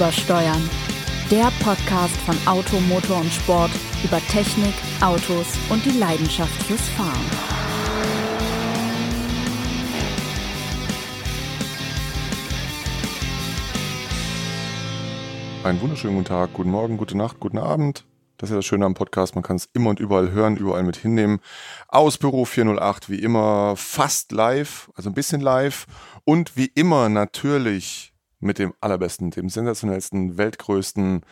Übersteuern. Der Podcast von Auto, Motor und Sport über Technik, Autos und die Leidenschaft fürs Fahren. Einen wunderschönen guten Tag, guten Morgen, gute Nacht, guten Abend. Das ist ja das Schöne am Podcast, man kann es immer und überall hören, überall mit hinnehmen. Aus Büro 408, wie immer, fast live, also ein bisschen live. Und wie immer natürlich mit dem allerbesten, dem sensationellsten, weltgrößten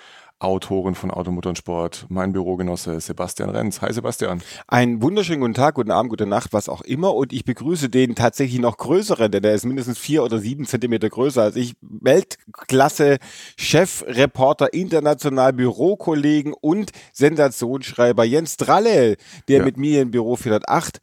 Autoren von Automotor und Sport, mein Bürogenosse Sebastian Renz. Hi Sebastian. Einen wunderschönen guten Tag, guten Abend, gute Nacht, was auch immer. Und ich begrüße den tatsächlich noch größeren, denn der ist mindestens vier oder sieben Zentimeter größer als ich. Weltklasse Chefreporter, international Bürokollegen und Sensationsschreiber Jens Dralle, der ja. mit mir im Büro 408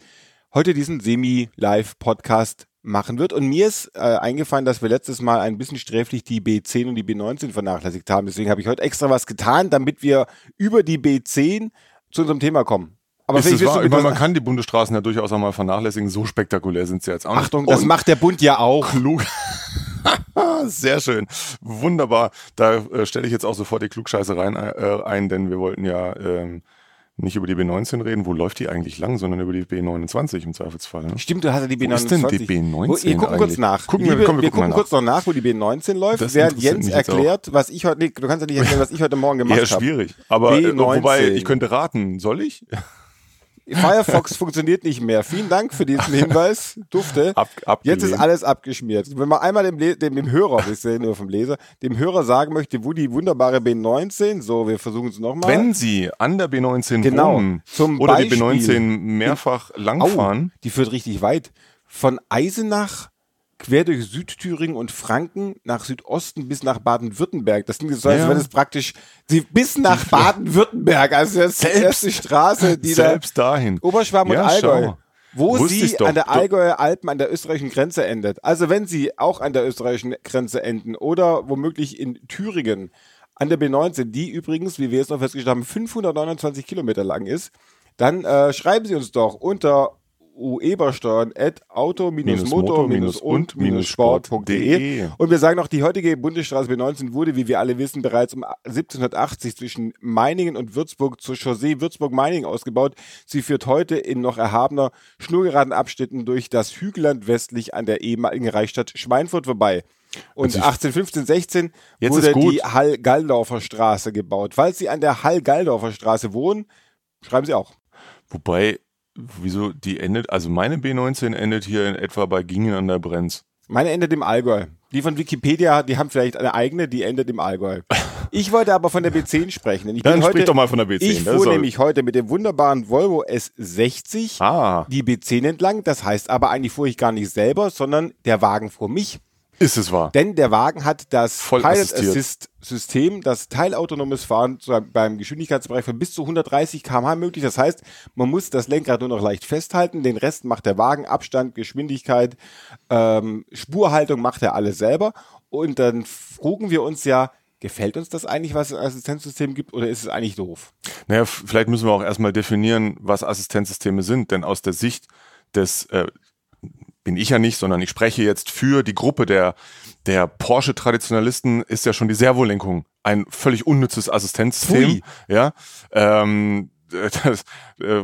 heute diesen Semi-Live-Podcast machen wird. Und mir ist äh, eingefallen, dass wir letztes Mal ein bisschen sträflich die B10 und die B19 vernachlässigt haben. Deswegen habe ich heute extra was getan, damit wir über die B10 zu unserem Thema kommen. Aber ist wahr? Meine, man kann die Bundesstraßen ja durchaus auch mal vernachlässigen. So spektakulär sind sie jetzt auch. Achtung, das macht der Bund ja auch. Klug. Sehr schön. Wunderbar. Da äh, stelle ich jetzt auch sofort die Klugscheiße rein äh, ein, denn wir wollten ja ähm, nicht über die B19 reden, wo läuft die eigentlich lang, sondern über die B29 im Zweifelsfall. Ne? Stimmt, du hast ja die B29. Wo ist denn die B19 wo, wir gucken kurz nach. Gucken wir, komm, wir, wir gucken, kurz noch nach, wo die B19 läuft, das während Jens erklärt, was ich heute, nee, du kannst ja nicht erklären, was ich heute Morgen gemacht habe. Eher schwierig. Aber B19. Äh, wobei, ich könnte raten, soll ich? Firefox funktioniert nicht mehr. Vielen Dank für diesen Hinweis. Dufte. Ab, Jetzt ist alles abgeschmiert. Wenn man einmal dem, dem, dem Hörer, wir sehen nur vom Leser, dem Hörer sagen möchte, wo die wunderbare B19, so, wir versuchen es nochmal. Wenn Sie an der B19 genau, wohnen zum oder Beispiel, die B19 mehrfach langfahren. Oh, die führt richtig weit. Von Eisenach quer durch Südthüringen und Franken nach Südosten bis nach Baden-Württemberg. Das klingt so, als ja. wäre das praktisch sie bis nach Baden-Württemberg. Also das ist die erste Straße, die selbst da, dahin. Oberschwaben ja, und Allgäu. Schau. Wo Wusste sie an der Allgäuer Alpen an der österreichischen Grenze endet. Also wenn sie auch an der österreichischen Grenze enden oder womöglich in Thüringen an der B19, die übrigens, wie wir es noch festgestellt haben, 529 Kilometer lang ist, dann äh, schreiben Sie uns doch unter uebersteuern at auto-motor-und-sport.de. Und wir sagen noch, die heutige Bundesstraße B19 wurde, wie wir alle wissen, bereits um 1780 zwischen Meiningen und Würzburg zur Chaussee Würzburg-Meiningen ausgebaut. Sie führt heute in noch erhabener, schnurgeraden Abschnitten durch das Hügelland westlich an der ehemaligen Reichsstadt Schweinfurt vorbei. Und 1815, 16 wurde die Hall-Galldorfer Straße gebaut. Falls Sie an der Hall-Galldorfer Straße wohnen, schreiben Sie auch. Wobei Wieso, die endet, also meine B19 endet hier in etwa bei Gingen an der Brenz. Meine endet im Allgäu. Die von Wikipedia, die haben vielleicht eine eigene, die endet im Allgäu. Ich wollte aber von der B10 sprechen. Ich Dann sprich heute, doch mal von der B10. Ich fuhr nämlich heute mit dem wunderbaren Volvo S60 ah. die B10 entlang. Das heißt aber eigentlich fuhr ich gar nicht selber, sondern der Wagen fuhr mich. Ist es wahr? Denn der Wagen hat das Voll Pilot Assist System, das teilautonomes Fahren beim Geschwindigkeitsbereich von bis zu 130 km/h möglich. Das heißt, man muss das Lenkrad nur noch leicht festhalten. Den Rest macht der Wagen, Abstand, Geschwindigkeit, ähm, Spurhaltung macht er alles selber. Und dann frugen wir uns ja, gefällt uns das eigentlich, was es ein Assistenzsystem gibt, oder ist es eigentlich doof? Naja, vielleicht müssen wir auch erstmal definieren, was Assistenzsysteme sind, denn aus der Sicht des äh, bin ich ja nicht, sondern ich spreche jetzt für die Gruppe der, der Porsche-Traditionalisten, ist ja schon die Servolenkung ein völlig unnützes Assistenzsystem. Pui. Ja, ähm, das, äh,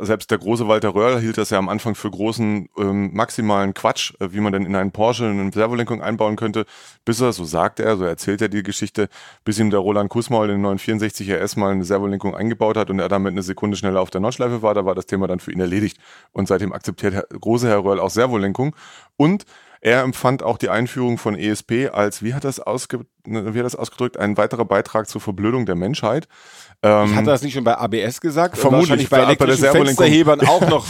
selbst der große Walter Röhrl hielt das ja am Anfang für großen ähm, maximalen Quatsch, äh, wie man denn in einen Porsche eine Servolenkung einbauen könnte, bis er, so sagt er, so erzählt er die Geschichte, bis ihm der Roland Kussmaul in den 964 RS mal eine Servolenkung eingebaut hat und er damit eine Sekunde schneller auf der Nordschleife war, da war das Thema dann für ihn erledigt. Und seitdem akzeptiert Herr, große Herr Röhrl auch Servolenkung und er empfand auch die Einführung von ESP als, wie hat das, ausge, wie hat das ausgedrückt, ein weiterer Beitrag zur Verblödung der Menschheit. Ähm, hat er das nicht schon bei ABS gesagt? Vermutlich bei elektrischen bei Fensterhebern auch noch.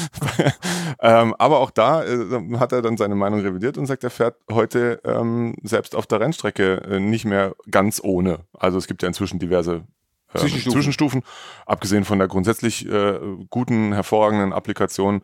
ähm, aber auch da äh, hat er dann seine Meinung revidiert und sagt, er fährt heute ähm, selbst auf der Rennstrecke äh, nicht mehr ganz ohne. Also es gibt ja inzwischen diverse Zwischenstufen. Zwischenstufen, abgesehen von der grundsätzlich äh, guten, hervorragenden Applikation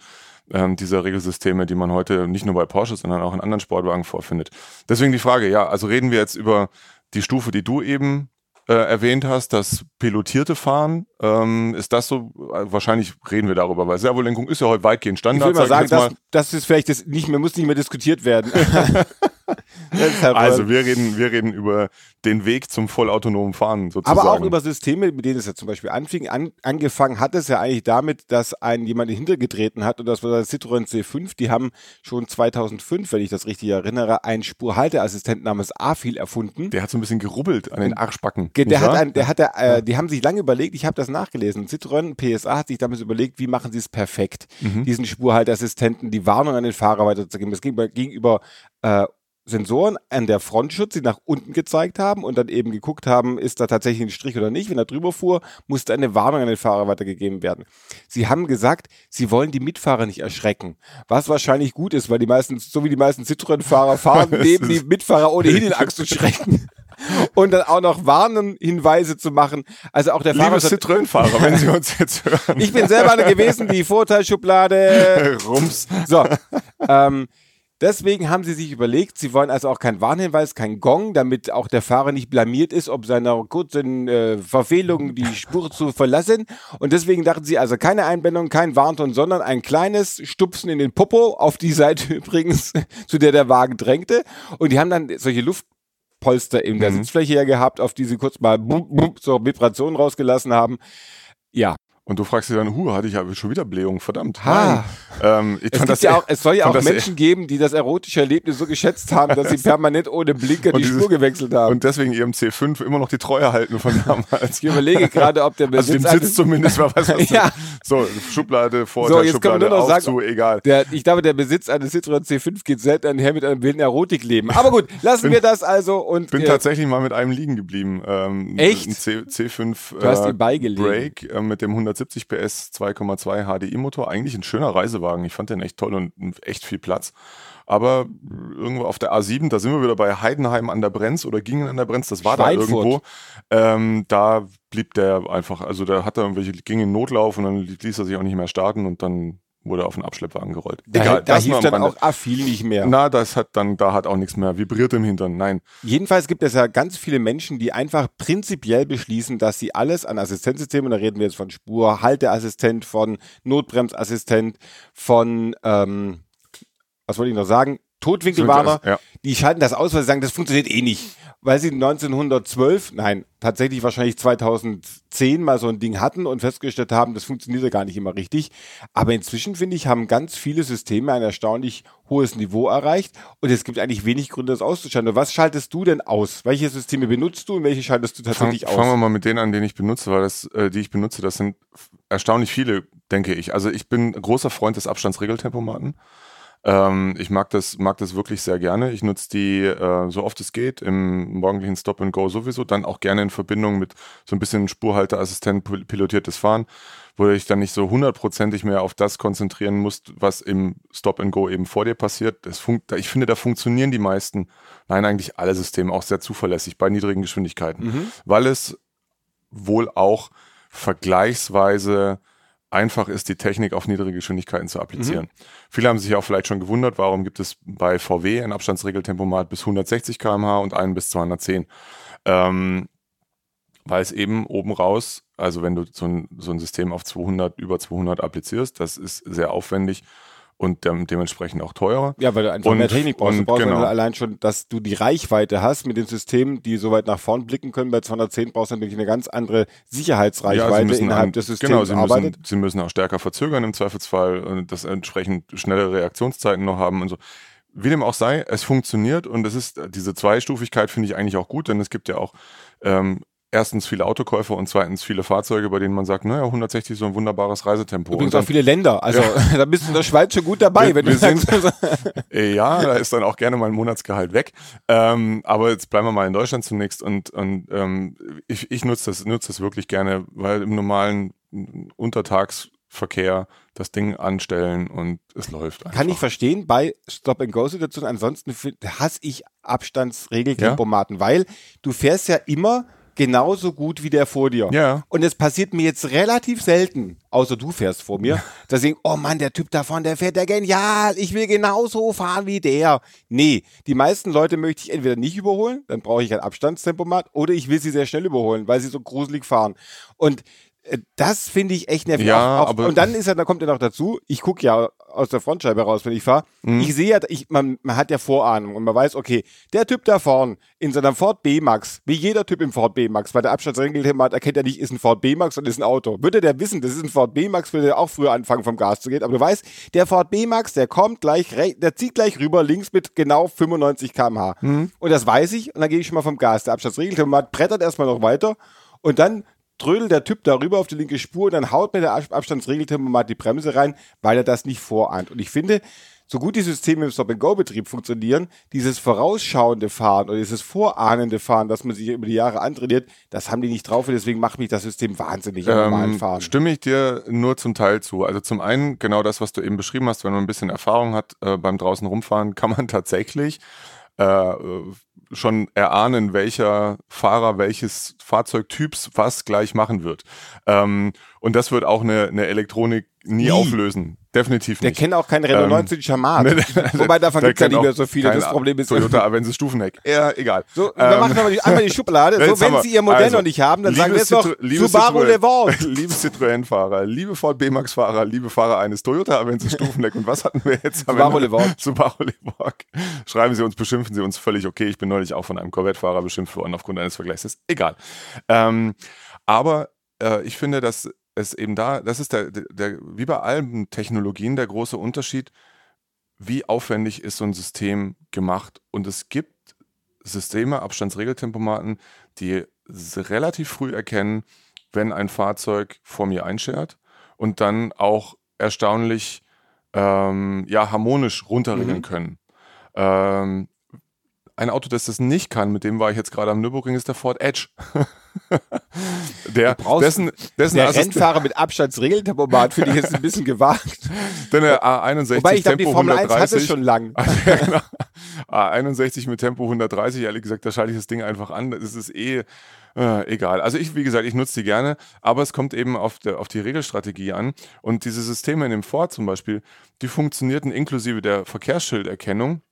ähm, dieser Regelsysteme, die man heute nicht nur bei Porsche, sondern auch in anderen Sportwagen vorfindet. Deswegen die Frage, ja, also reden wir jetzt über die Stufe, die du eben äh, erwähnt hast, das pilotierte Fahren, ähm, ist das so, äh, wahrscheinlich reden wir darüber, weil Servolenkung ist ja heute weitgehend Standard. Ich würde mal sagen, das, das ist vielleicht das nicht mehr, muss nicht mehr diskutiert werden. also wir reden, wir reden über den Weg zum vollautonomen Fahren sozusagen. Aber auch über Systeme, mit denen es ja zum Beispiel anfing. An, angefangen hat es ja eigentlich damit, dass ein jemand hintergetreten hat und das war der Citroën C5. Die haben schon 2005, wenn ich das richtig erinnere, einen Spurhalteassistent namens AFIL erfunden. Der hat so ein bisschen gerubbelt an den Arschbacken. Der hat, ein, der hat, äh, ja. die haben sich lange überlegt. Ich habe das nachgelesen. Citroën PSA hat sich damals überlegt, wie machen sie es perfekt, mhm. diesen Spurhalteassistenten die Warnung an den Fahrer weiterzugeben. Es ging gegenüber äh, Sensoren an der Frontschutz, die nach unten gezeigt haben und dann eben geguckt haben, ist da tatsächlich ein Strich oder nicht. Wenn er drüber fuhr, musste eine Warnung an den Fahrer weitergegeben werden. Sie haben gesagt, sie wollen die Mitfahrer nicht erschrecken. Was wahrscheinlich gut ist, weil die meisten, so wie die meisten Citroën-Fahrer fahren, neben die Mitfahrer ohnehin in Angst und Schrecken. und dann auch noch Warnhinweise zu machen. Also auch der Fahrer. Citroën-Fahrer, wenn Sie uns jetzt hören. Ich bin selber einer gewesen, die Vorteilsschublade. Rums. So. Ähm, Deswegen haben sie sich überlegt, sie wollen also auch keinen Warnhinweis, keinen Gong, damit auch der Fahrer nicht blamiert ist, ob seiner kurzen äh, Verfehlung die Spur zu verlassen. Und deswegen dachten sie also keine Einblendung, kein Warnton, sondern ein kleines Stupsen in den Popo, auf die Seite übrigens, zu der der Wagen drängte. Und die haben dann solche Luftpolster in der mhm. Sitzfläche her gehabt, auf die sie kurz mal so Vibrationen rausgelassen haben. Ja, und du fragst dich dann, huh, hatte ich aber schon wieder Blähung, verdammt. Ha. Ähm, ich es, das ja auch, es soll ja auch Menschen geben, die das erotische Erlebnis so geschätzt haben, dass sie permanent ohne Blinker die Spur gewechselt haben. Und deswegen ihrem C5 immer noch die Treue halten von damals. Ich überlege gerade, ob der Besitz... Also dem Sitz zumindest, war was, was ja. So, Schublade, Vorteil, so, jetzt Schublade, nur noch sagen, zu, egal. Der, ich glaube, der Besitz eines Citroën C5 geht selten einher mit einem wilden Erotikleben. Aber gut, lassen bin, wir das also und... bin äh, tatsächlich mal mit einem liegen geblieben. Ähm, Echt? Ein C, C5 du hast äh, beigelegt. Break äh, mit dem 170 PS 2,2 HDI-Motor. Eigentlich ein schöner Reisewagen. Ich fand den echt toll und echt viel Platz. Aber irgendwo auf der A7, da sind wir wieder bei Heidenheim an der Brenz oder gingen an der Brenz, das war da irgendwo. Ähm, da blieb der einfach, also da hat er irgendwelche, ging in Notlauf und dann ließ er sich auch nicht mehr starten und dann wurde auf den Abschleppwagen gerollt. Da, Egal, da hieß dann auch Affil nicht mehr. Na, das hat dann, da hat auch nichts mehr vibriert im Hintern, nein. Jedenfalls gibt es ja ganz viele Menschen, die einfach prinzipiell beschließen, dass sie alles an Assistenzsystemen, da reden wir jetzt von Spurhalteassistent, von Notbremsassistent, von, ähm, was wollte ich noch sagen, Totwinkelwarner, ja. die schalten das aus, weil sie sagen, das funktioniert eh nicht weil sie 1912, nein, tatsächlich wahrscheinlich 2010 mal so ein Ding hatten und festgestellt haben, das funktioniert ja gar nicht immer richtig. Aber inzwischen, finde ich, haben ganz viele Systeme ein erstaunlich hohes Niveau erreicht und es gibt eigentlich wenig Gründe, das auszuschalten. Was schaltest du denn aus? Welche Systeme benutzt du und welche schaltest du tatsächlich Fang, aus? Fangen wir mal mit denen an, denen ich benutze, weil das, äh, die ich benutze, das sind erstaunlich viele, denke ich. Also ich bin großer Freund des Abstandsregeltempomaten. Ähm, ich mag das, mag das wirklich sehr gerne. Ich nutze die äh, so oft es geht im morgendlichen Stop and Go sowieso, dann auch gerne in Verbindung mit so ein bisschen Spurhalteassistent pilotiertes Fahren, wo ich dann nicht so hundertprozentig mehr auf das konzentrieren muss, was im Stop and Go eben vor dir passiert. Ich finde, da funktionieren die meisten, nein, eigentlich alle Systeme auch sehr zuverlässig bei niedrigen Geschwindigkeiten, mhm. weil es wohl auch vergleichsweise einfach ist, die Technik auf niedrige Geschwindigkeiten zu applizieren. Mhm. Viele haben sich auch vielleicht schon gewundert, warum gibt es bei VW ein Abstandsregeltempomat bis 160 km/h und einen bis 210. Ähm, weil es eben oben raus, also wenn du so ein, so ein System auf 200, über 200 applizierst, das ist sehr aufwendig und dem, dementsprechend auch teurer. Ja, weil du einfach und, mehr Technik brauchst. Du brauchst genau. allein schon, dass du die Reichweite hast mit den Systemen, die so weit nach vorn blicken können. Bei 210 brauchst du natürlich eine ganz andere Sicherheitsreichweite ja, innerhalb an, des Systems genau, sie arbeitet. Müssen, sie müssen auch stärker verzögern im Zweifelsfall und das entsprechend schnellere Reaktionszeiten noch haben und so. Wie dem auch sei, es funktioniert und es ist diese Zweistufigkeit finde ich eigentlich auch gut, denn es gibt ja auch ähm, erstens viele Autokäufer und zweitens viele Fahrzeuge, bei denen man sagt, naja, 160 ist so ein wunderbares Reisetempo. Übrigens auch viele Länder. Also ja. da bist du in der Schweiz schon gut dabei, wir, wenn du sagst. Sind, ja, da ist dann auch gerne mal ein Monatsgehalt weg. Ähm, aber jetzt bleiben wir mal in Deutschland zunächst und, und ähm, ich, ich nutze das, nutze das wirklich gerne, weil im normalen Untertagsverkehr das Ding anstellen und es läuft einfach. Kann ich verstehen bei Stop-and-Go-Situationen. Ansonsten hasse ich Abstandsregeltempomaten, ja. weil du fährst ja immer genauso gut wie der vor dir. Ja. Und es passiert mir jetzt relativ selten, außer du fährst vor mir, dass ich, oh Mann, der Typ da vorne, der fährt ja genial, ich will genauso fahren wie der. Nee, die meisten Leute möchte ich entweder nicht überholen, dann brauche ich ein Abstandstempomat, oder ich will sie sehr schnell überholen, weil sie so gruselig fahren. Und Das finde ich echt nervig. Ja, auch, auch, aber- und dann ist ja, da kommt ja noch dazu, ich gucke ja aus der Frontscheibe raus, wenn ich fahre. Mhm. Ich sehe ja, ich, man, man hat ja Vorahnung und man weiß, okay, der Typ da vorn in seinem Ford B-Max, wie jeder Typ im Ford B-Max, weil der Abstandsregelthema erkennt er nicht, ist ein Ford B-Max und ist ein Auto. Würde der wissen, das ist ein Ford B-Max, würde er auch früher anfangen vom Gas zu gehen. Aber du weißt, der Ford B-Max, der kommt gleich, der zieht gleich rüber links mit genau 95 km/h. Mhm. Und das weiß ich und dann gehe ich schon mal vom Gas. Der Abstandsregelthermomat brettert erstmal noch weiter und dann trödelt der Typ darüber auf die linke Spur und dann haut mir der Ab- Abstandsregelthermomat die Bremse rein, weil er das nicht vorahnt. Und ich finde, so gut die Systeme im Stop-and-Go-Betrieb funktionieren, dieses vorausschauende Fahren oder dieses vorahnende Fahren, das man sich über die Jahre antrainiert, das haben die nicht drauf und deswegen macht mich das System wahnsinnig im normalen Ähm, Fahren. stimme ich dir nur zum Teil zu. Also zum einen genau das, was du eben beschrieben hast, wenn man ein bisschen Erfahrung hat äh, beim draußen rumfahren, kann man tatsächlich äh, schon erahnen, welcher Fahrer welches Fahrzeugtyps was gleich machen wird. Ähm, und das wird auch eine, eine Elektronik nie, Nie. auflösen. Definitiv Der nicht. kennt auch kein Renault Ähm, 19 Charmat. Ne, Wobei davon der gibt es ja nicht mehr so viele. Das Problem ist, Toyota Avensis Stufenheck. Ja, egal. So, dann Ähm, machen wir die, einmal die Schublade. So, wenn Sie Ihr Modell also, noch nicht haben, dann sagen wir liebe jetzt noch Citro- liebe Subaru Levant. Liebe Citroën-Fahrer, liebe Ford B-Max-Fahrer, liebe Fahrer eines Toyota Avensis Stufenheck. Und was hatten wir jetzt? Subaru? Levant. Subaru Levant. Schreiben Sie uns, beschimpfen Sie uns völlig okay. Ich bin neulich auch von einem Corvette-Fahrer beschimpft worden aufgrund eines Vergleichs. Egal. Ähm, aber äh, ich finde, dass es eben da, das ist der, der, wie bei allen Technologien der große Unterschied, wie aufwendig ist so ein System gemacht. Und es gibt Systeme, Abstandsregeltempomaten, die relativ früh erkennen, wenn ein Fahrzeug vor mir einschert und dann auch erstaunlich ähm, ja, harmonisch runterregeln Mhm. können. Ähm, ein Auto, das das nicht kann, mit dem war ich jetzt gerade am Nürburgring, ist der Ford Edge. der, dessen, dessen Der Rennfahrer mit Abstandsregeltempomat finde ich jetzt ein bisschen gewagt. denn der A61 Wobei ich glaube, die Tempo Formel 1 hat 130 es schon lang. Ja, genau. A61 mit Tempo 130, ehrlich gesagt, da schalte ich das Ding einfach an. Das ist eh äh, egal. Also ich, wie gesagt, ich nutze die gerne, aber es kommt eben auf, der, auf die Regelstrategie an. Und diese Systeme in dem Ford zum Beispiel, die funktionierten inklusive der Verkehrsschilderkennung,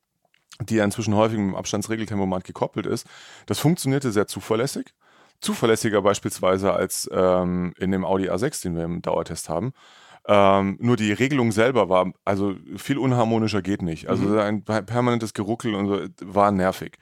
die ja inzwischen häufig mit dem Abstandsregeltempomat gekoppelt ist. Das funktionierte sehr zuverlässig. Zuverlässiger beispielsweise als ähm, in dem Audi A6, den wir im Dauertest haben. Ähm, nur die Regelung selber war, also viel unharmonischer geht nicht. Also ein per- permanentes Geruckel und so war nervig.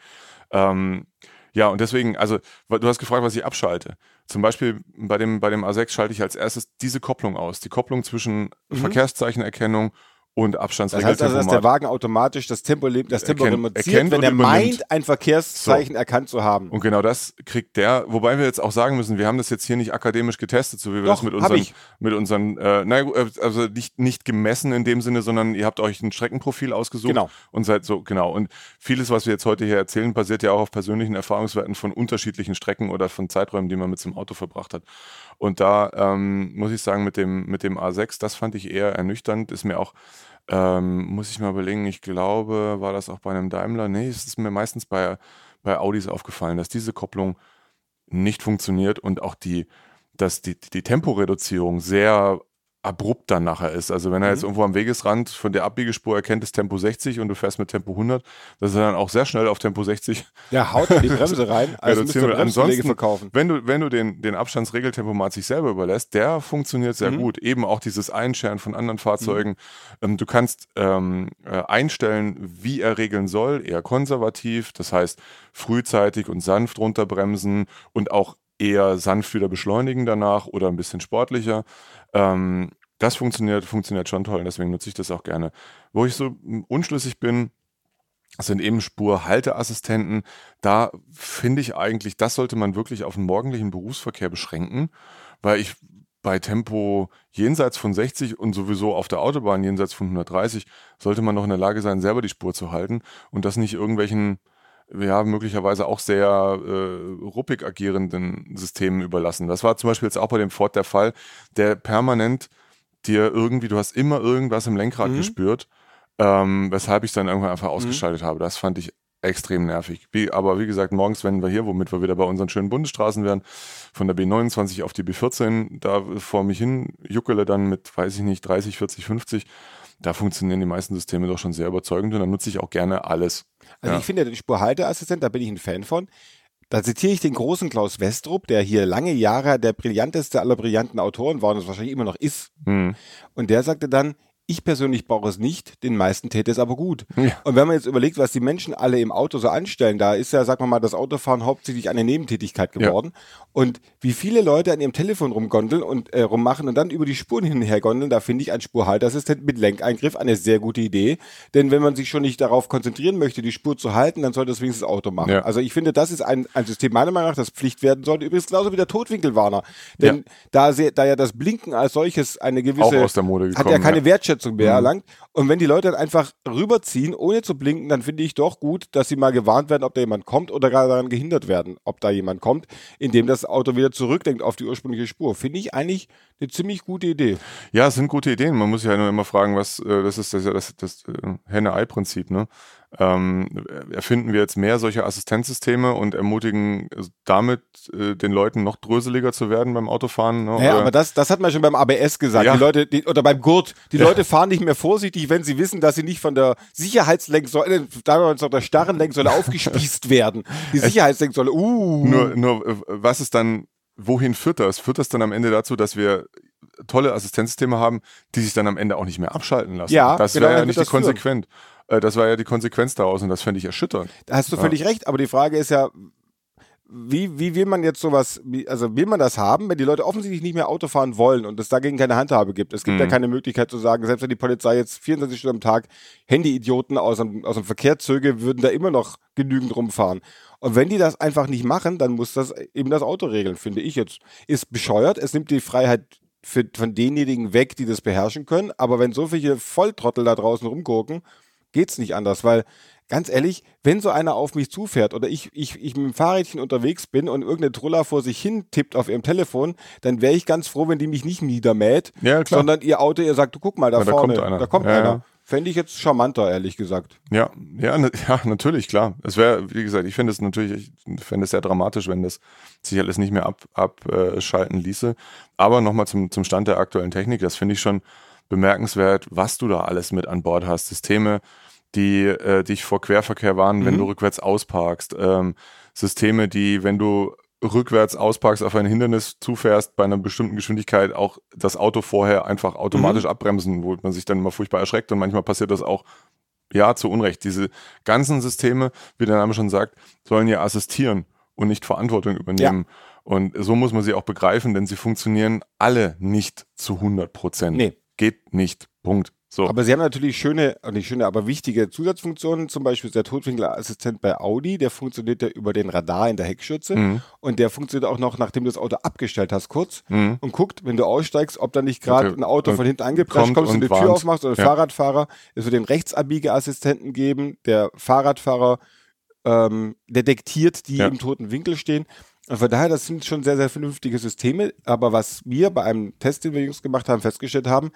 Ähm, ja, und deswegen, also du hast gefragt, was ich abschalte. Zum Beispiel bei dem, bei dem A6 schalte ich als erstes diese Kopplung aus. Die Kopplung zwischen Verkehrszeichenerkennung und Das heißt also, dass der Wagen automatisch das Tempo, das Tempo Erkennt- reduziert, erkennt wenn und er meint, ein Verkehrszeichen erkannt zu haben. Und genau das kriegt der, wobei wir jetzt auch sagen müssen, wir haben das jetzt hier nicht akademisch getestet, so wie wir Doch, das mit unseren, mit unseren, äh, na, äh, also nicht, nicht gemessen in dem Sinne, sondern ihr habt euch ein Streckenprofil ausgesucht Genau. und seid so, genau. Und vieles, was wir jetzt heute hier erzählen, basiert ja auch auf persönlichen Erfahrungswerten von unterschiedlichen Strecken oder von Zeiträumen, die man mit so einem Auto verbracht hat. Und da ähm, muss ich sagen, mit dem, mit dem A6, das fand ich eher ernüchternd, ist mir auch ähm, muss ich mal überlegen, ich glaube, war das auch bei einem Daimler? Nee, es ist mir meistens bei, bei Audis aufgefallen, dass diese Kopplung nicht funktioniert und auch die, dass die, die Temporeduzierung sehr abrupt dann nachher ist. Also wenn er jetzt irgendwo am Wegesrand von der Abbiegespur erkennt, ist Tempo 60 und du fährst mit Tempo 100, dass er dann auch sehr schnell auf Tempo 60 Der haut die Bremse rein, also. Bremsbeläge Ansonsten, verkaufen. wenn du, wenn du den, den Abstandsregeltempomat sich selber überlässt, der funktioniert sehr Mhm. gut. Eben auch dieses Einscheren von anderen Fahrzeugen. Ähm, du kannst ähm, äh, einstellen, wie er regeln soll, eher konservativ, das heißt frühzeitig und sanft runterbremsen und auch eher sanft wieder beschleunigen danach oder ein bisschen sportlicher. Ähm, das funktioniert, funktioniert schon toll und deswegen nutze ich das auch gerne. Wo ich so unschlüssig bin, sind eben Spurhalteassistenten. Da finde ich eigentlich, das sollte man wirklich auf den morgendlichen Berufsverkehr beschränken, weil ich bei Tempo jenseits von 60 und sowieso auf der Autobahn jenseits von 130 sollte man noch in der Lage sein, selber die Spur zu halten und das nicht irgendwelchen ja, möglicherweise auch sehr äh, ruppig agierenden Systemen überlassen. Das war zum Beispiel jetzt auch bei dem Ford der Fall, der permanent dir irgendwie, du hast immer irgendwas im Lenkrad Mhm. gespürt, ähm, weshalb ich dann irgendwann einfach ausgeschaltet habe. Das fand ich extrem nervig. Wie, aber wie gesagt, morgens, wenn wir hier, womit wir wieder bei unseren schönen Bundesstraßen wären, von der B29 auf die B14, da vor mich hin juckele dann mit, weiß ich nicht, 30, 40, 50, da funktionieren die meisten Systeme doch schon sehr überzeugend und dann nutze ich auch gerne alles. Also Ja. ich finde den Spurhalteassistent, da bin ich ein Fan von. Da zitiere ich den großen Klaus Westrup, der hier lange Jahre der brillanteste aller brillanten Autoren war und es wahrscheinlich immer noch ist. Hm. Und der sagte dann, ich persönlich brauche es nicht, den meisten täte es aber gut. Ja. Und wenn man jetzt überlegt, was die Menschen alle im Auto so anstellen, da ist ja, sagen wir mal, das Autofahren hauptsächlich eine Nebentätigkeit geworden. Und wie viele Leute an ihrem Telefon rumgondeln und äh, rummachen und dann über die Spuren hin und her gondeln, da finde ich ein Spurhalteassistent mit Lenkeingriff eine sehr gute Idee. Denn wenn man sich schon nicht darauf konzentrieren möchte, die Spur zu halten, dann sollte es wenigstens das Auto machen. Ja. Also ich finde, das ist ein, ein System meiner Meinung nach, das Pflicht werden sollte. Übrigens genauso wie der Totwinkelwarner. Denn da, sehr, da ja das Blinken als solches eine gewisse Auch aus der Mode hat ja gekommen, keine ja. Wertschätzung mehr Mhm. erlangt. Und wenn die Leute dann einfach rüberziehen, ohne zu blinken, dann finde ich doch gut, dass sie mal gewarnt werden, ob da jemand kommt oder gerade daran gehindert werden, ob da jemand kommt, indem das Auto wieder zurücklenkt auf die ursprüngliche Spur. Finde ich eigentlich eine ziemlich gute Idee. Ja, es sind gute Ideen. Man muss sich ja nur immer fragen, was, äh, das ist das, das, das äh, Henne-Ei-Prinzip, ne? Ähm, erfinden wir jetzt mehr solche Assistenzsysteme und ermutigen damit äh, den Leuten noch dröseliger zu werden beim Autofahren? Ne? Ja, aber das, das hat man schon beim ABS gesagt. Ja. Die Leute, die, oder beim Gurt. Die Ja. Leute fahren nicht mehr vorsichtig, wenn sie wissen, dass sie nicht von der Sicherheitslenksäule, damals noch der starren Lenksäule aufgespießt werden. Die Sicherheitslenksäule, uh. Nur, nur äh, was ist dann, wohin führt das? Führt das dann am Ende dazu, dass wir tolle Assistenzsysteme haben, die sich dann am Ende auch nicht mehr abschalten lassen? Ja, das genau, wäre ja nicht das führen. Äh, Das war ja die Konsequenz daraus und das fände ich erschütternd. Da hast du völlig recht, aber die Frage ist ja, wie, wie will man jetzt sowas, also will man das haben, wenn die Leute offensichtlich nicht mehr Auto fahren wollen und es dagegen keine Handhabe gibt? Es gibt Mhm. ja keine Möglichkeit zu sagen, selbst wenn die Polizei jetzt 24 Stunden am Tag Handy-Idioten aus dem, aus dem Verkehr zöge, würden da immer noch genügend rumfahren. Und wenn die das einfach nicht machen, dann muss das eben das Auto regeln, finde ich jetzt. Ist bescheuert, es nimmt die Freiheit für, von denjenigen weg, die das beherrschen können, aber wenn so viele Volltrottel da draußen rumgucken, geht's nicht anders, weil ganz ehrlich, wenn so einer auf mich zufährt oder ich, ich, ich mit dem Fahrrädchen unterwegs bin und irgendeine Truller vor sich hin tippt auf ihrem Telefon, dann wäre ich ganz froh, wenn die mich nicht niedermäht, Ja, sondern ihr Auto, ihr sagt, du guck mal, da Ja, da vorne, kommt einer. da kommt Ja, einer. Fände ich jetzt charmanter, ehrlich gesagt. Ja, ja, na- ja, natürlich, klar. Es wäre, wie gesagt, ich finde es natürlich, ich fände es sehr dramatisch, wenn das sich alles nicht mehr abschalten ab, äh, ließe. Aber nochmal zum, zum Stand der aktuellen Technik, das finde ich schon bemerkenswert, was du da alles mit an Bord hast. Systeme, die äh, dich vor Querverkehr warnen, wenn Mhm. du rückwärts ausparkst. Ähm, Systeme, die, wenn du rückwärts ausparkst, auf ein Hindernis zufährst, bei einer bestimmten Geschwindigkeit auch das Auto vorher einfach automatisch Mhm. abbremsen, wo man sich dann immer furchtbar erschreckt und manchmal passiert das auch ja, zu Unrecht. Diese ganzen Systeme, wie der Name schon sagt, sollen ja assistieren und nicht Verantwortung übernehmen. Und so muss man sie auch begreifen, denn sie funktionieren alle nicht zu 100 Prozent. Nee. Geht nicht. Punkt. So. Aber sie haben natürlich schöne, äh, nicht schöne, aber wichtige Zusatzfunktionen. Zum Beispiel ist der Totwinkelassistent bei Audi, der funktioniert ja über den Radar in der Heckschürze. Mhm. Und der funktioniert auch noch, nachdem du das Auto abgestellt hast, kurz. Mhm. Und guckt, wenn du aussteigst, ob da nicht gerade ein Auto Und von hinten angeprescht kommt und und die Tür aufmachst oder ein Ja. Fahrradfahrer. Es wird den Rechtsabbiegeassistenten geben. Der Fahrradfahrer ähm, detektiert, die Ja. im toten Winkel stehen. Und von daher, das sind schon sehr, sehr vernünftige Systeme. Aber was wir bei einem Test, den wir jüngst gemacht haben, festgestellt haben,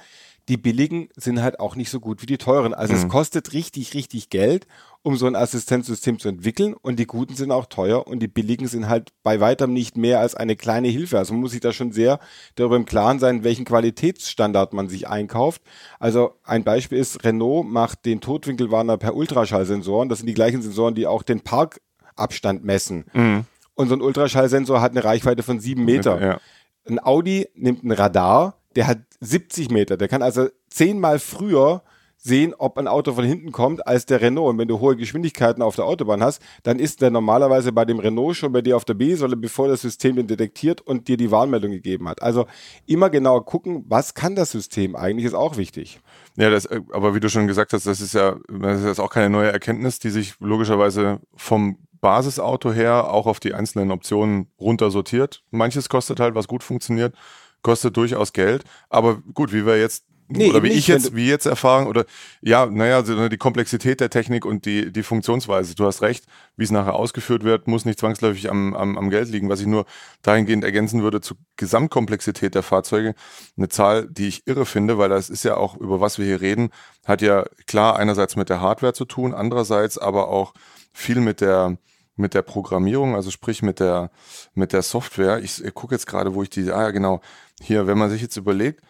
die billigen sind halt auch nicht so gut wie die teuren. Also es Mhm. kostet richtig, richtig Geld, um so ein Assistenzsystem zu entwickeln. Und die guten sind auch teuer und die billigen sind halt bei weitem nicht mehr als eine kleine Hilfe. Also man muss sich da schon sehr darüber im Klaren sein, welchen Qualitätsstandard man sich einkauft. Also ein Beispiel ist, Renault macht den Totwinkelwarner per Ultraschallsensoren. Das sind die gleichen Sensoren, die auch den Parkabstand messen. Mhm. Und so ein Ultraschallsensor hat eine Reichweite von sieben Meter. Ja. Ein Audi nimmt ein Radar, der hat 70 Meter. Der kann also zehnmal früher sehen, ob ein Auto von hinten kommt, als der Renault. Und wenn du hohe Geschwindigkeiten auf der Autobahn hast, dann ist der normalerweise bei dem Renault schon bei dir auf der B-Säule, bevor das System den detektiert und dir die Warnmeldung gegeben hat. Also immer genau gucken, was kann das System eigentlich, ist auch wichtig. Ja, das, äh, aber wie du schon gesagt hast, das ist ja, das ist auch keine neue Erkenntnis, die sich logischerweise vom Basisauto her auch auf die einzelnen Optionen runtersortiert. Manches kostet halt, was gut funktioniert, kostet durchaus Geld. Aber gut, wie wir jetzt Nee, oder wie nicht, ich jetzt, wie jetzt erfahren oder ja, naja, so die Komplexität der Technik und die, die Funktionsweise. Du hast recht, wie es nachher ausgeführt wird, muss nicht zwangsläufig am, am, am Geld liegen. Was ich nur dahingehend ergänzen würde zur Gesamtkomplexität der Fahrzeuge, eine Zahl, die ich irre finde, weil das ist ja auch, über was wir hier reden, hat ja klar einerseits mit der Hardware zu tun, andererseits aber auch viel mit der mit der Programmierung, also sprich mit der mit der Software. Ich, ich gucke jetzt gerade, wo ich die, ah ja genau, hier, wenn man sich jetzt überlegt,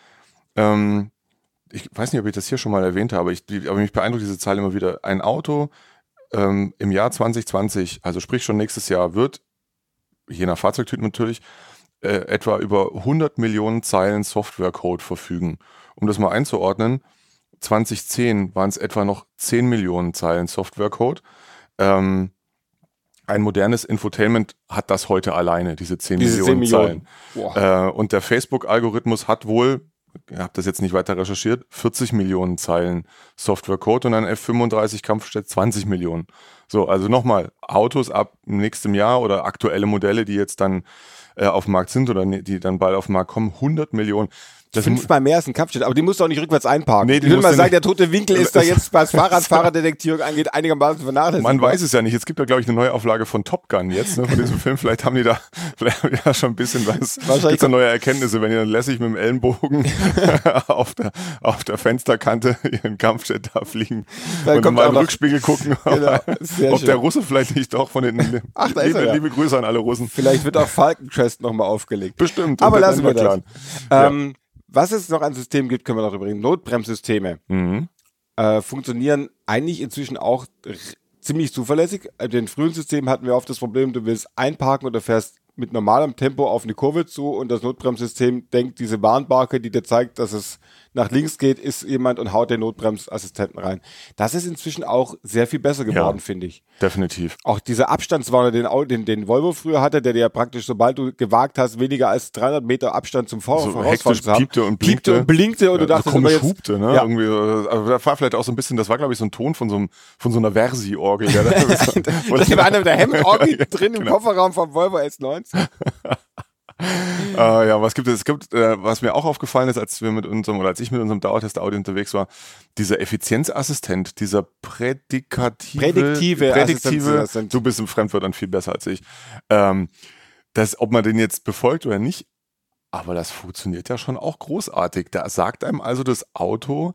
ähm, ich weiß nicht, ob ich das hier schon mal erwähnt habe, ich, aber mich beeindruckt diese Zahl immer wieder. Ein Auto ähm, im Jahr 2020, also sprich schon nächstes Jahr, wird je nach Fahrzeugtyp natürlich, äh, etwa über 100 Millionen Zeilen Softwarecode verfügen. Um das mal einzuordnen, 2010 waren es etwa noch 10 Millionen Zeilen Softwarecode. Ähm, ein modernes Infotainment hat das heute alleine, diese 10 diese Millionen, 10 Millionen. Zeilen. Äh, und der Facebook-Algorithmus hat wohl, habe das jetzt nicht weiter recherchiert, 40 Millionen Zeilen Softwarecode und ein F35 Kampfjet 20 Millionen. So, also nochmal, Autos ab nächstem Jahr oder aktuelle Modelle, die jetzt dann äh, auf dem Markt sind oder ne, die dann bald auf den Markt kommen, 100 Millionen. Das Fünfmal mehr als ein Kampfjet, aber die musst du auch nicht rückwärts einparken. Nee, die ich würde mal sagen, der tote Winkel ist da jetzt, was Fahrradfahrerdetektierung angeht, einigermaßen vernachlässigt. Man weiß es ja nicht. Es gibt ja, glaube ich, eine neue Auflage von Top Gun jetzt, ne, von diesem Film. Vielleicht haben die da, vielleicht haben die da schon ein bisschen was. Wahrscheinlich gibt's da neue Erkenntnisse, wenn die dann lässig mit dem Ellenbogen auf der, auf der Fensterkante ihren Kampfjet da fliegen dann und mal im Rückspiegel gucken, genau, ob, ob der Russe vielleicht nicht doch von den, Ach, da liebe, ist er, liebe Grüße an alle Russen. Vielleicht wird auch Falcon Crest nochmal aufgelegt. Bestimmt. Aber lassen wir das. Ähm, was es noch an Systemen gibt, können wir darüber reden. Notbremssysteme mhm. äh, funktionieren eigentlich inzwischen auch ziemlich zuverlässig. In den frühen Systemen hatten wir oft das Problem, du willst einparken oder fährst mit normalem Tempo auf eine Kurve zu und das Notbremssystem denkt, diese Warnbarke, die dir zeigt, dass es nach links geht, ist jemand und haut den Notbremsassistenten rein. Das ist inzwischen auch sehr viel besser geworden, ja, finde ich. Definitiv. Auch dieser Abstandswarner, den, den, den Volvo früher hatte, der dir ja praktisch, sobald du gewagt hast, weniger als 300 Meter Abstand zum Vor so Vorausfahren zu haben, piepte und blinkte. Piepte und blinkte und ja, du dachtest so immer jetzt, hupte, ne? Ja. Irgendwie, also da war vielleicht auch so ein bisschen, das war glaube ich so ein Ton von so, einem, von so einer Versi-Orgel. Ja, das, war einer mit der Hemmorgel drin im genau. Kofferraum vom Volvo S90. äh, ja, was gibt es? Es gibt, äh, was mir auch aufgefallen ist, als wir mit unserem oder als ich mit unserem Dauertest-Audio unterwegs war, dieser Effizienzassistent, dieser prädikative, prädiktive, prädiktive du bist im Fremdwörtern viel besser als ich. Ähm, das, ob man den jetzt befolgt oder nicht, aber das funktioniert ja schon auch großartig. Da sagt einem also das Auto,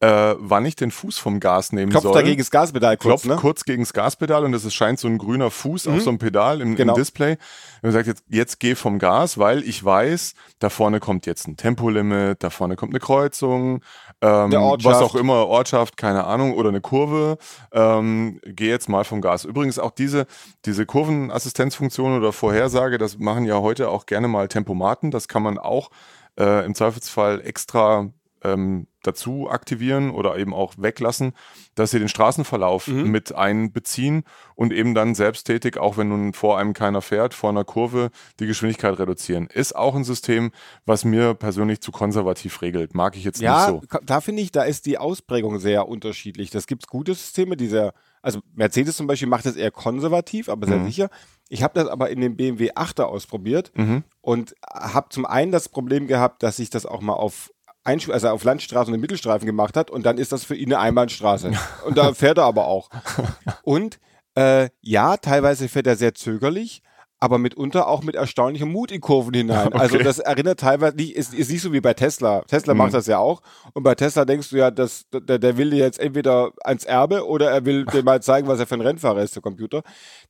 äh, wann ich den Fuß vom Gas nehmen Klopft soll. Klopft da gegen das Gaspedal kurz, Klopft ne? kurz gegen das Gaspedal und es scheint so ein grüner Fuß mhm. auf so einem Pedal im, genau. im Display. Und sagt jetzt, jetzt geh vom Gas, weil ich weiß, da vorne kommt jetzt ein Tempolimit, da vorne kommt eine Kreuzung, ähm, was auch immer, Ortschaft, keine Ahnung, oder eine Kurve. Ähm, geh jetzt mal vom Gas. Übrigens auch diese, diese Kurvenassistenzfunktion oder Vorhersage, das machen ja heute auch gerne mal Tempomaten. Das kann man auch äh, im Zweifelsfall extra ähm, dazu aktivieren oder eben auch weglassen, dass sie den Straßenverlauf mhm. mit einbeziehen und eben dann selbsttätig, auch wenn nun vor einem keiner fährt, vor einer Kurve die Geschwindigkeit reduzieren. Ist auch ein System, was mir persönlich zu konservativ regelt. Mag ich jetzt ja, nicht so. Da finde ich, da ist die Ausprägung sehr unterschiedlich. Das gibt gute Systeme, die sehr, also Mercedes zum Beispiel macht das eher konservativ, aber sehr mhm. sicher. Ich habe das aber in dem BMW 8er ausprobiert mhm. und habe zum einen das Problem gehabt, dass ich das auch mal auf Einsch also auf Landstraßen und Mittelstreifen gemacht hat und dann ist das für ihn eine Einbahnstraße. Und da fährt er aber auch. Und äh, ja, teilweise fährt er sehr zögerlich, aber mitunter auch mit erstaunlichem Mut in Kurven hinein. Also okay. Also das erinnert teilweise nicht, ist, ist nicht so wie bei Tesla. Tesla mhm. macht das ja auch. Und bei Tesla denkst du ja, dass der, der will dir jetzt entweder ans Erbe oder er will dir mal zeigen, was er für ein Rennfahrer ist, der Computer.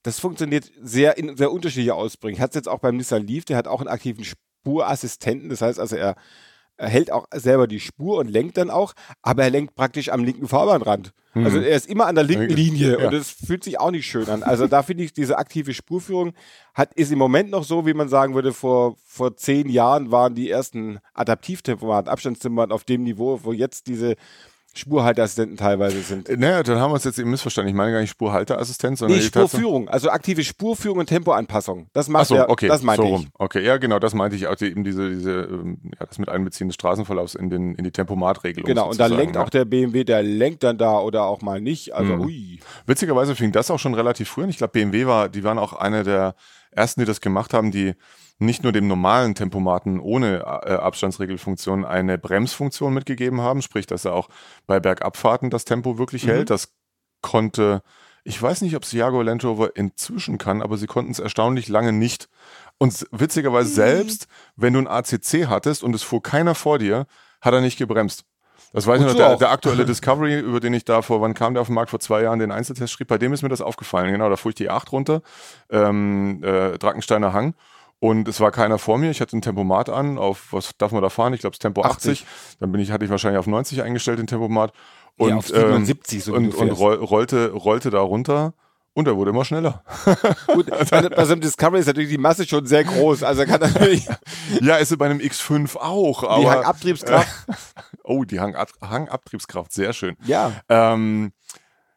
Das funktioniert sehr in sehr unterschiedliche Ausprägungen. Hat es jetzt auch beim Nissan Leaf, der hat auch einen aktiven Spurassistenten. Das heißt also, er er hält auch selber die Spur und lenkt dann auch, aber er lenkt praktisch am linken Fahrbahnrand. Mhm. Also er ist immer an der linken Linie ja. und es fühlt sich auch nicht schön an. Also da finde ich, diese aktive Spurführung hat, ist im Moment noch so, wie man sagen würde, vor, vor zehn Jahren waren die ersten Adaptivtempomaten, Abstandstempomaten auf dem Niveau, wo jetzt diese Spurhalteassistenten teilweise sind. Äh, naja, dann haben wir uns jetzt eben missverstanden. Ich meine gar nicht Spurhalteassistent, sondern nee, Spurführung, also aktive Spurführung und Tempoanpassung. Das macht so, er, okay, das meinte so ich. Okay, ja genau, das meinte ich auch, die, eben diese, diese, ähm, ja, das mit Einbeziehen des Straßenverlaufs in, den, in die Tempomatregelung. Genau, und da lenkt ja. auch der BMW, der lenkt dann da oder auch mal nicht. Also, mhm. ui. Witzigerweise fing das auch schon relativ früh an. Ich glaube, BMW war, die waren auch eine der ersten, die das gemacht haben, die nicht nur dem normalen Tempomaten ohne äh, Abstandsregelfunktion eine Bremsfunktion mitgegeben haben, sprich, dass er auch bei Bergabfahrten das Tempo wirklich mhm. hält. Das konnte, ich weiß nicht, ob es Jaguar Land Rover inzwischen kann, aber sie konnten es erstaunlich lange nicht. Und witzigerweise mhm. selbst, wenn du ein ACC hattest und es fuhr keiner vor dir, hat er nicht gebremst. Das weiß ich noch, der, der, aktuelle Discovery, über den ich da vor, wann kam der auf den Markt? Vor zwei Jahren den Einzeltest schrieb, bei dem ist mir das aufgefallen. Genau, da fuhr ich die 8 runter, ähm, äh, Drackensteiner Hang. Und es war keiner vor mir. Ich hatte ein Tempomat an. Auf was darf man da fahren? Ich glaube, das Tempo 80. 80. Dann bin ich, hatte ich wahrscheinlich auf 90 eingestellt, den Tempomat. Und, ja, auf 77 ähm, so und, und roll, rollte, rollte da runter Und er wurde immer schneller. Gut, bei, bei so einem Discovery ist natürlich die Masse schon sehr groß. Also kann natürlich ja, ist er bei einem X5 auch. Aber, die Hangabtriebskraft. oh, die Hang Hangabtriebskraft, sehr schön. Ja. Ähm,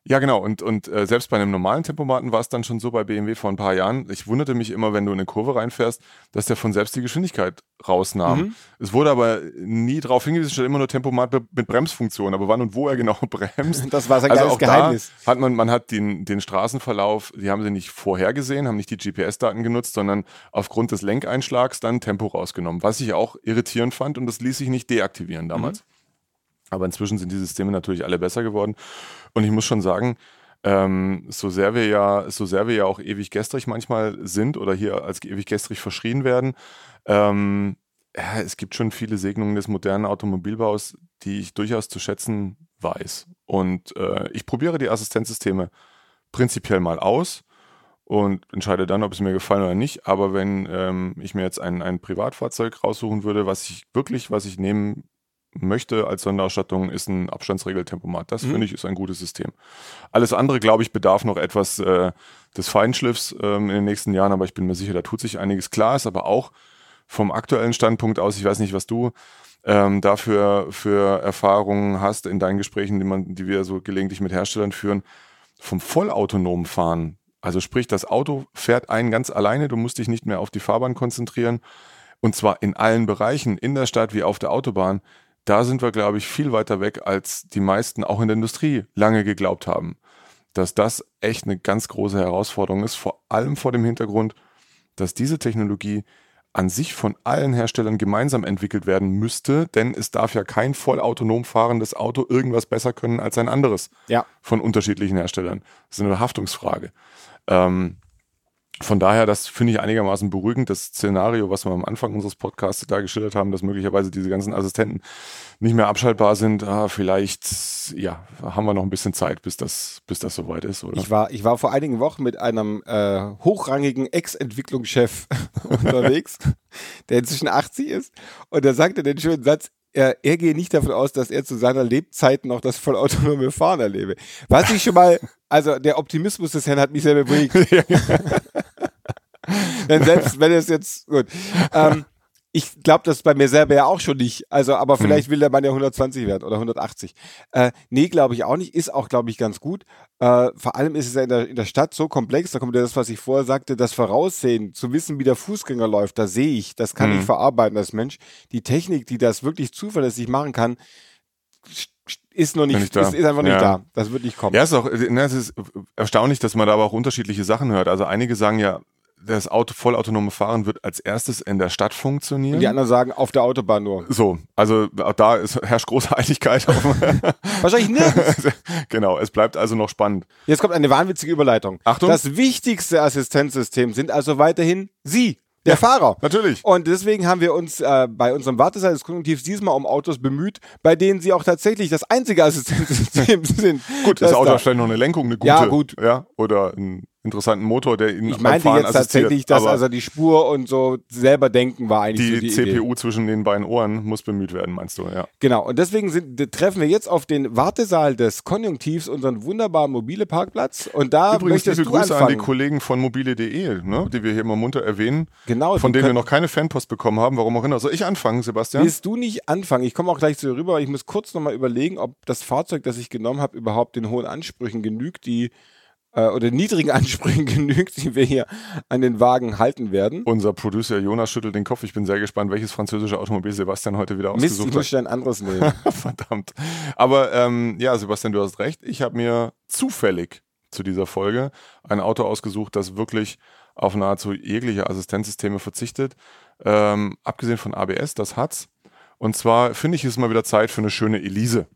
ja, genau. Und, und äh, selbst bei einem normalen Tempomaten war es dann schon so bei BMW vor ein paar Jahren. Ich wunderte mich immer, wenn du in eine Kurve reinfährst, dass der von selbst die Geschwindigkeit rausnahm. Mhm. Es wurde aber nie darauf hingewiesen, stand immer nur Tempomat mit, Bremsfunktion. Aber wann und wo er genau bremst. Das war sein Also geiles Geheimnis. hat man, man hat den, den Straßenverlauf, die haben sie nicht vorhergesehen, haben nicht die GPS-Daten genutzt, sondern aufgrund des Lenkeinschlags dann Tempo rausgenommen. Was ich auch irritierend fand und das ließ sich nicht deaktivieren damals. Aber inzwischen sind die Systeme natürlich alle besser geworden. Und ich muss schon sagen, ähm, so sehr wir ja, so sehr wir ja auch ewig gestrig manchmal sind oder hier als ewig gestrig verschrien werden, ähm, ja, es gibt schon viele Segnungen des modernen Automobilbaus, die ich durchaus zu schätzen weiß. Und äh, ich probiere die Assistenzsysteme prinzipiell mal aus und entscheide dann, ob es mir gefallen oder nicht. Aber wenn ähm, ich mir jetzt ein, ein Privatfahrzeug raussuchen würde, was ich wirklich, was ich nehmen möchte als Sonderausstattung, ist ein Abstandsregeltempomat. Das Mhm. finde ich ist ein gutes System. Alles andere, glaube ich, bedarf noch etwas äh, des Feinschliffs ähm, in den nächsten Jahren, aber ich bin mir sicher, da tut sich einiges. Klar ist aber auch vom aktuellen Standpunkt aus, ich weiß nicht, was du ähm, dafür für Erfahrungen hast in deinen Gesprächen, die, man, die wir so gelegentlich mit Herstellern führen, vom vollautonomen Fahren. Also sprich, das Auto fährt einen ganz alleine, du musst dich nicht mehr auf die Fahrbahn konzentrieren. Und zwar in allen Bereichen, in der Stadt wie auf der Autobahn. Da sind wir, glaube ich, viel weiter weg, als die meisten auch in der Industrie lange geglaubt haben. Dass das echt eine ganz große Herausforderung ist, vor allem vor dem Hintergrund, dass diese Technologie an sich von allen Herstellern gemeinsam entwickelt werden müsste, denn es darf ja kein vollautonom fahrendes Auto irgendwas besser können als ein anderes Ja. von unterschiedlichen Herstellern. Das ist eine Haftungsfrage. Ähm, von daher, das finde ich einigermaßen beruhigend, das Szenario, was wir am Anfang unseres Podcasts da geschildert haben, dass möglicherweise diese ganzen Assistenten nicht mehr abschaltbar sind. Ah, vielleicht, ja, haben wir noch ein bisschen Zeit, bis das, bis das soweit ist, oder? Ich war, ich war vor einigen Wochen mit einem äh, hochrangigen Ex-Entwicklungschef unterwegs, der inzwischen 80 ist. Und der sagte den schönen Satz, er, er gehe nicht davon aus, dass er zu seiner Lebzeit noch das vollautonome Fahren erlebe. Was ich schon mal, also der Optimismus des Herrn hat mich sehr bewegt. Denn selbst wenn es jetzt, gut. Ähm, ich glaube das bei mir selber ja auch schon nicht. Also, aber vielleicht will der Mann ja 120 werden oder 180. Äh, nee, glaube ich auch nicht. Ist auch, glaube ich, ganz gut. Äh, vor allem ist es ja in der, in der Stadt so komplex. Da kommt ja das, was ich vorher sagte, das Voraussehen, zu wissen, wie der Fußgänger läuft, da sehe ich, das kann Mhm. ich verarbeiten als Mensch. Die Technik, die das wirklich zuverlässig machen kann, ist noch nicht, Nicht da. Ist, ist einfach nicht Ja. da. Das wird nicht kommen. Ja, ist auch, ne, es ist erstaunlich, dass man da aber auch unterschiedliche Sachen hört. Also einige sagen ja, das Auto, vollautonome Fahren wird als erstes in der Stadt funktionieren. Und die anderen sagen, auf der Autobahn nur. so, also auch da ist, herrscht große Einigkeit. Wahrscheinlich nirgends. genau, es bleibt also noch spannend. Jetzt kommt eine wahnwitzige Überleitung. Achtung. Das wichtigste Assistenzsystem sind also weiterhin Sie, der Fahrer. Natürlich. Und deswegen haben wir uns äh, bei unserem Wartesaal des Konjunktivs diesmal um Autos bemüht, bei denen Sie auch tatsächlich das einzige Assistenzsystem sind. Gut, das, Auto da- hat vielleicht noch eine Lenkung, eine gute. Ja, gut. Ja, oder einen interessanten Motor, der Ihnen Ich meinte jetzt assistiert. tatsächlich, dass Aber also die Spur und so selber denken war eigentlich die, so die Idee. CPU zwischen den beiden Ohren muss bemüht werden, meinst du? Ja. Genau, und deswegen sind, treffen wir jetzt auf den Wartesaal des Konjunktivs unseren wunderbaren mobile Parkplatz. Und da Übrigens, möchtest liebe du Grüße anfangen. an die Kollegen von mobile.de, ne, die wir hier immer munter erwähnen, Genau, von denen wir noch keine Fanpost bekommen haben, warum auch immer. Soll ich anfangen, Sebastian? Willst du nicht anfangen? Ich komme auch gleich zu dir rüber, ich muss kurz nochmal überlegen, ob das Fahrzeug, das ich genommen habe, überhaupt den hohen Ansprüchen genügt, die äh, oder niedrigen Ansprüchen genügt, die wir hier an den Wagen halten werden. Unser Producer Jonas schüttelt den Kopf. Ich bin sehr gespannt, welches französische Automobil Sebastian heute wieder Mist, ich ausgesucht muss hat. schnell ein anderes nehmen. Verdammt. Aber ähm, ja, Sebastian, du hast recht. Ich habe mir zufällig zu dieser Folge ein Auto ausgesucht, das wirklich auf nahezu jegliche Assistenzsysteme verzichtet. Ähm, abgesehen von ABS, das hat's. Und zwar finde ich, ist mal wieder Zeit für eine schöne Elise.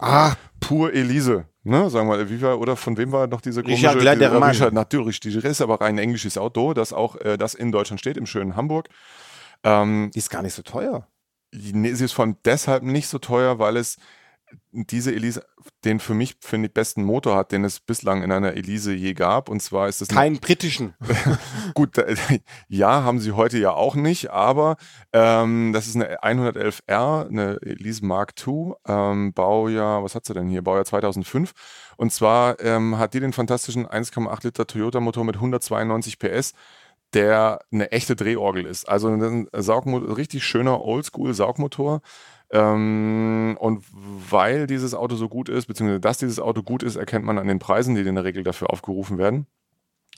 Ah, Pur Elise. Ne, sagen wir, wie war, oder von wem war noch diese komische... Richard Ledermann. Richard, natürlich, die ist aber ein englisches Auto, das auch, äh, das in Deutschland steht, im schönen Hamburg. Ähm, die ist gar nicht so teuer. Nee, sie ist vor allem deshalb nicht so teuer, weil es diese Elise den für mich, finde ich, besten Motor hat, den es bislang in einer Elise je gab. Und zwar ist es keinen britischen. Gut, ja, haben sie heute ja auch nicht, aber ähm, das ist eine 111R, eine Elise Mark II, ähm, Baujahr, was hat sie denn hier? Baujahr 2005. Und zwar ähm, hat die den fantastischen 1,8 Liter Toyota Motor mit 192 PS der eine echte Drehorgel ist. Also ein Saugmotor, richtig schöner Oldschool-Saugmotor. Ähm, und weil dieses Auto so gut ist, beziehungsweise dass dieses Auto gut ist, erkennt man an den Preisen, die in der Regel dafür aufgerufen werden.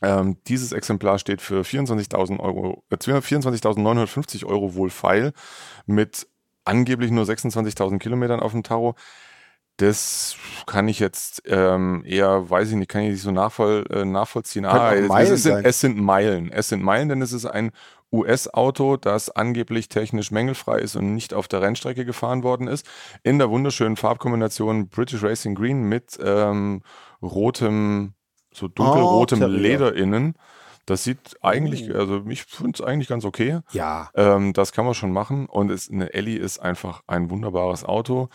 Ähm, dieses Exemplar steht für 24.000 Euro, äh, 24.950 Euro wohl feil mit angeblich nur 26.000 Kilometern auf dem Tacho. Das kann ich jetzt ähm, eher, weiß ich nicht, kann ich nicht so nachvoll, äh, nachvollziehen. Ah, es, es, sind, es, sind, Meilen. Es sind Meilen, denn es ist ein US-Auto, das angeblich technisch mängelfrei ist und nicht auf der Rennstrecke gefahren worden ist. In der wunderschönen Farbkombination British Racing Green mit ähm, rotem, so dunkelrotem oh, Leder innen. Das sieht eigentlich, oh. also ich finde es eigentlich ganz okay. Ja. Ähm, das kann man schon machen. Und es, eine Ellie ist einfach ein wunderbares Auto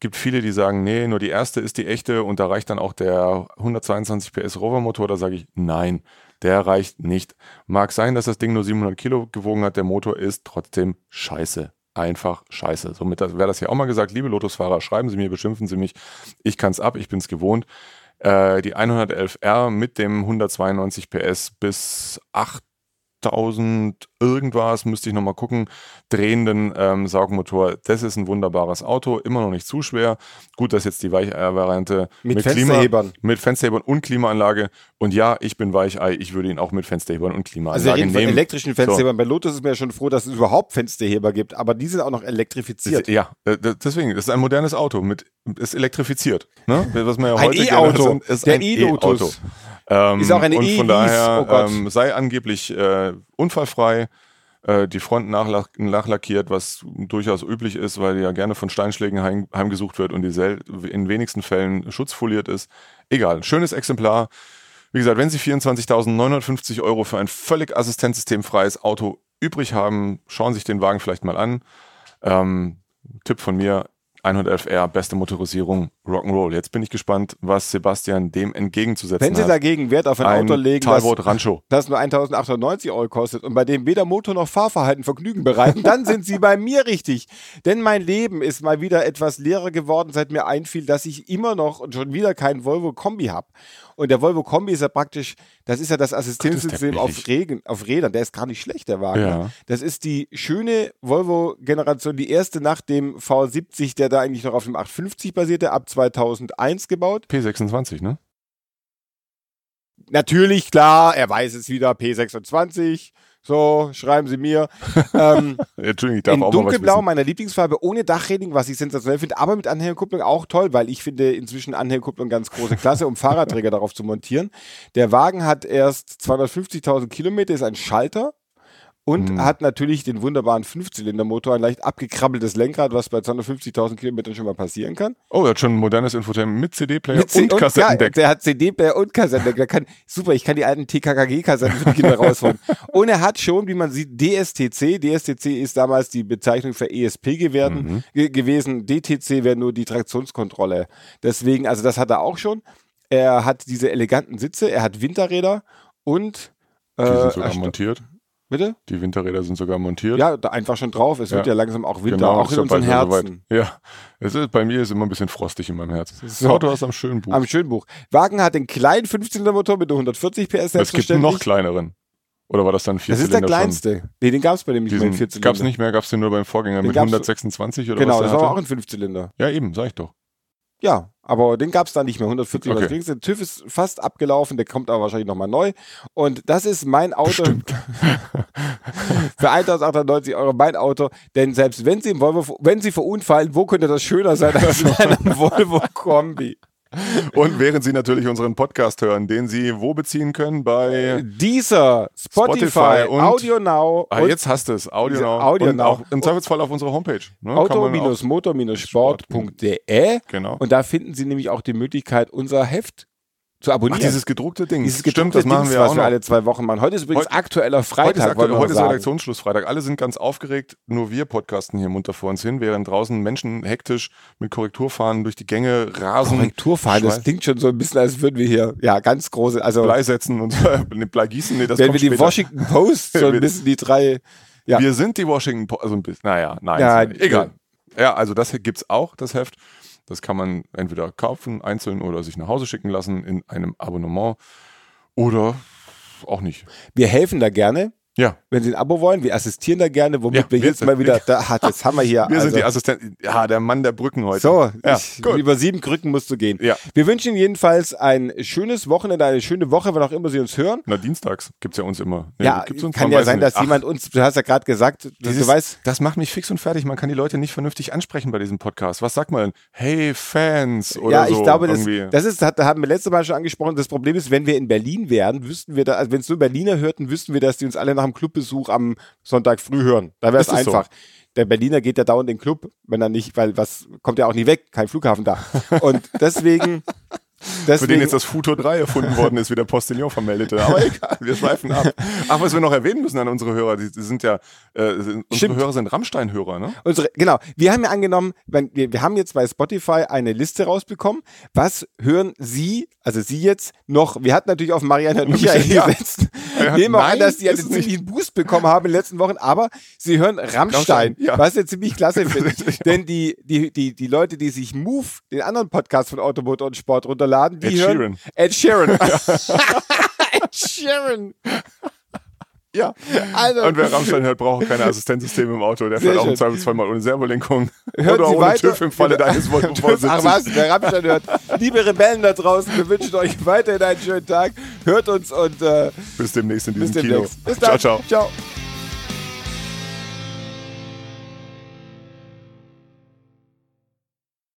gibt viele, die sagen, nee, nur die erste ist die echte und da reicht dann auch der 122 PS Rover-Motor. Da sage ich, nein, der reicht nicht. Mag sein, dass das Ding nur 700 Kilo gewogen hat, der Motor ist trotzdem scheiße. Einfach scheiße. Somit wäre das ja auch mal gesagt, liebe Lotusfahrer, schreiben Sie mir, beschimpfen Sie mich. Ich kann es ab, ich bin es gewohnt. Äh, die 111R mit dem 192 PS bis 8 1000 irgendwas, müsste ich nochmal gucken, drehenden ähm, Saugmotor. Das ist ein wunderbares Auto, immer noch nicht zu schwer. Gut, dass jetzt die Weichei-Variante mit, mit Fensterhebern. Klima, mit Fensterhebern und Klimaanlage. Und ja, ich bin Weichei, ich würde ihn auch mit Fensterhebern und Klimaanlage also nehmen. elektrischen Fensterhebern. So. Bei Lotus ist mir ja schon froh, dass es überhaupt Fensterheber gibt, aber die sind auch noch elektrifiziert. Ja, äh, deswegen, das ist ein modernes Auto, mit, ist elektrifiziert. Ne? Was man ja ein E-Auto, der E-Lotus. Ähm, ist auch eine und von daher oh ähm, sei angeblich äh, unfallfrei, äh, die Front nachlackiert, was durchaus üblich ist, weil die ja gerne von Steinschlägen heim, heimgesucht wird und die in wenigsten Fällen schutzfoliert ist. Egal, schönes Exemplar. Wie gesagt, wenn Sie 24.950 Euro für ein völlig assistenzsystemfreies Auto übrig haben, schauen Sie sich den Wagen vielleicht mal an. Ähm, Tipp von mir, 111R, beste Motorisierung, Rock'n'Roll. Jetzt bin ich gespannt, was Sebastian dem entgegenzusetzen hat. Wenn Sie dagegen Wert auf ein, ein Auto legen, Talbot das, Rancho. das nur 1890 Euro kostet und bei dem weder Motor noch Fahrverhalten Vergnügen bereiten, dann sind Sie bei mir richtig. Denn mein Leben ist mal wieder etwas leerer geworden, seit mir einfiel, dass ich immer noch und schon wieder kein Volvo Kombi habe. Und der Volvo Kombi ist ja praktisch, das ist ja das Assistenzsystem auf, Regen, auf Rädern. Der ist gar nicht schlecht, der Wagen. Ja. Das ist die schöne Volvo-Generation, die erste nach dem V70, der da eigentlich noch auf dem 850 basierte, ab 2001 gebaut. P26, ne? Natürlich, klar, er weiß es wieder, P26. So, schreiben Sie mir. Ähm, Entschuldigung, ich darf in auch dunkelblau, meiner Lieblingsfarbe, ohne Dachreding, was ich sensationell finde, aber mit Anhängerkupplung auch toll, weil ich finde inzwischen Anhängerkupplung ganz große Klasse, um Fahrradträger darauf zu montieren. Der Wagen hat erst 250.000 Kilometer, ist ein Schalter, und mhm. hat natürlich den wunderbaren Fünfzylindermotor, ein leicht abgekrabbeltes Lenkrad, was bei 250.000 Kilometern schon mal passieren kann. Oh, er hat schon ein modernes Infotainment mit CD-Player und, und Kassettendeck. Ja, der hat CD-Player und Kassettendeck. Der kann, super, ich kann die alten TKKG-Kassetten für die Kinder rausholen. und er hat schon, wie man sieht, DSTC. DSTC ist damals die Bezeichnung für ESP gewesen. Mhm. gewesen. DTC wäre nur die Traktionskontrolle. Deswegen, also das hat er auch schon. Er hat diese eleganten Sitze, er hat Winterräder und die sind sogar äh, montiert. Bitte? Die Winterräder sind sogar montiert. Ja, da einfach schon drauf. Es ja. wird ja langsam auch Winter, genau, auch in unseren Herzen. So ja, es ist, bei mir ist immer ein bisschen frostig in meinem Herz. So. Auto hast am schönen Buch. Am schönen Buch. Wagen hat den kleinen 15er-Motor mit 140 PS. Es gibt einen noch kleineren. Oder war das dann vier Das ist der kleinste. Schon? Nee, den gab es bei dem nicht Diesen, mehr Vierzylinder. Gab es nicht mehr, gab es den nur beim Vorgänger den mit 126 oder genau, was? Genau, das war auch ein Fünfzylinder. Ja, eben, sag ich doch. Ja, aber den gab es da nicht mehr. 140 okay. Der TÜV ist fast abgelaufen, der kommt aber wahrscheinlich nochmal neu. Und das ist mein Auto für 1098 Euro, mein Auto. Denn selbst wenn Sie im Volvo, wenn Sie verunfallen, wo könnte das schöner sein als in einem Volvo Kombi? Und während Sie natürlich unseren Podcast hören, den Sie wo beziehen können? Bei dieser Spotify, Spotify und Audio Now. Ah, jetzt hast du es. Audio Now. Audio und Now. auch im Zweifelsfall auf unserer Homepage. Ne? Auto-motor-sport.de. Genau. Und da finden Sie nämlich auch die Möglichkeit, unser Heft zu abonnieren. Ach, dieses gedruckte Ding. Dieses Stimmt, gedruckte das machen Dings, wir was auch wir alle zwei Wochen machen. Heute ist übrigens Heute- aktueller Freitag. Heute ist, aktuell, heute ist. Redaktionsschlussfreitag. Alle sind ganz aufgeregt. Nur wir podcasten hier munter vor uns hin, während draußen Menschen hektisch mit Korrekturfahnen durch die Gänge rasen. Korrekturfahren, das klingt schon so ein bisschen, als würden wir hier, ja, ganz große, also Blei setzen und Blei gießen. Nee, das wenn wir die später. Washington Post so ein Wir- bisschen die drei, ja, Wir sind die Washington Post. Also ein bisschen. Naja, nein. Ja, egal. Ja, also das gibt's auch, das Heft. Das kann man entweder kaufen, einzeln oder sich nach Hause schicken lassen in einem Abonnement. Oder auch nicht. wir helfen da gerne. Ja. Wenn Sie ein Abo wollen, wir assistieren da gerne, womit Ja, wir wir jetzt mal wieder, da, hat, das haben wir hier. Wir also, sind die Assistenten. Ja, der Mann der Brücken heute. So, ja, ich, gut. über sieben Krücken musst du gehen. Ja. Wir wünschen Ihnen jedenfalls ein schönes Wochenende, eine schöne Woche, wann auch immer Sie uns hören. Na, dienstags gibt's ja uns immer. Nee, ja, gibt's uns? kann ja sein, dass Ach, jemand uns, du hast ja gerade gesagt, dieses, du weißt, das macht mich fix und fertig. Man kann die Leute nicht vernünftig ansprechen bei diesem Podcast. Was sagt man? Hey, Fans oder ja, so. ich glaube, das, irgendwie. das ist, hat, haben wir letztes Mal schon angesprochen. Das Problem ist, wenn wir in Berlin wären, wüssten wir da, also wenn es nur Berliner hörten, wüssten wir, dass die uns alle nach dem Clubbesuch am Sonntag früh hören. Da wäre es es so? einfach. Der Berliner geht ja dauernd in den Club, wenn er nicht, weil was kommt ja auch nie weg, kein Flughafen da. Und deswegen, Für den deswegen jetzt das Futur 3 erfunden worden ist, wie der Postillon vermeldete. Aber egal, wir schweifen ab. Ach, was wir noch erwähnen müssen an unsere Hörer, die, die sind ja, äh, unsere Stimmt. Hörer sind Rammstein-Hörer, ne? Unsere, genau. Wir haben ja angenommen, wenn, wir, wir haben jetzt bei Spotify eine Liste rausbekommen. Was hören Sie, also Sie jetzt noch, wir hatten natürlich auf Marianne und Michael Ja. gesetzt. Ja, Nehmen auch an, nein, dass die einen nicht. ziemlichen Boost bekommen haben in den letzten Wochen, aber Sie hören Rammstein, Rammstein, ja. was ich ziemlich klasse finde. Denn die, die, die, die Leute, die sich Move, den anderen Podcast von Automotor und Sport runterladen, die Ed hören Sheeran. Ed Sheeran. Ed Sheeran. Ja. Also, Und wer Rammstein hört, braucht auch keine Assistenzsysteme im Auto. Der fährt auch im. Zweifelsfall mal ohne Servolenkung. Hören oder Sie ohne weiter. TÜV im Falle deines Volvo Ach was, wer Rammstein hört. Liebe Rebellen da draußen, wir wünschen euch weiterhin einen schönen Tag. Hört uns und äh, Bis demnächst in bis diesem Kino. demnächst. Bis dann. Ciao, ciao. ciao.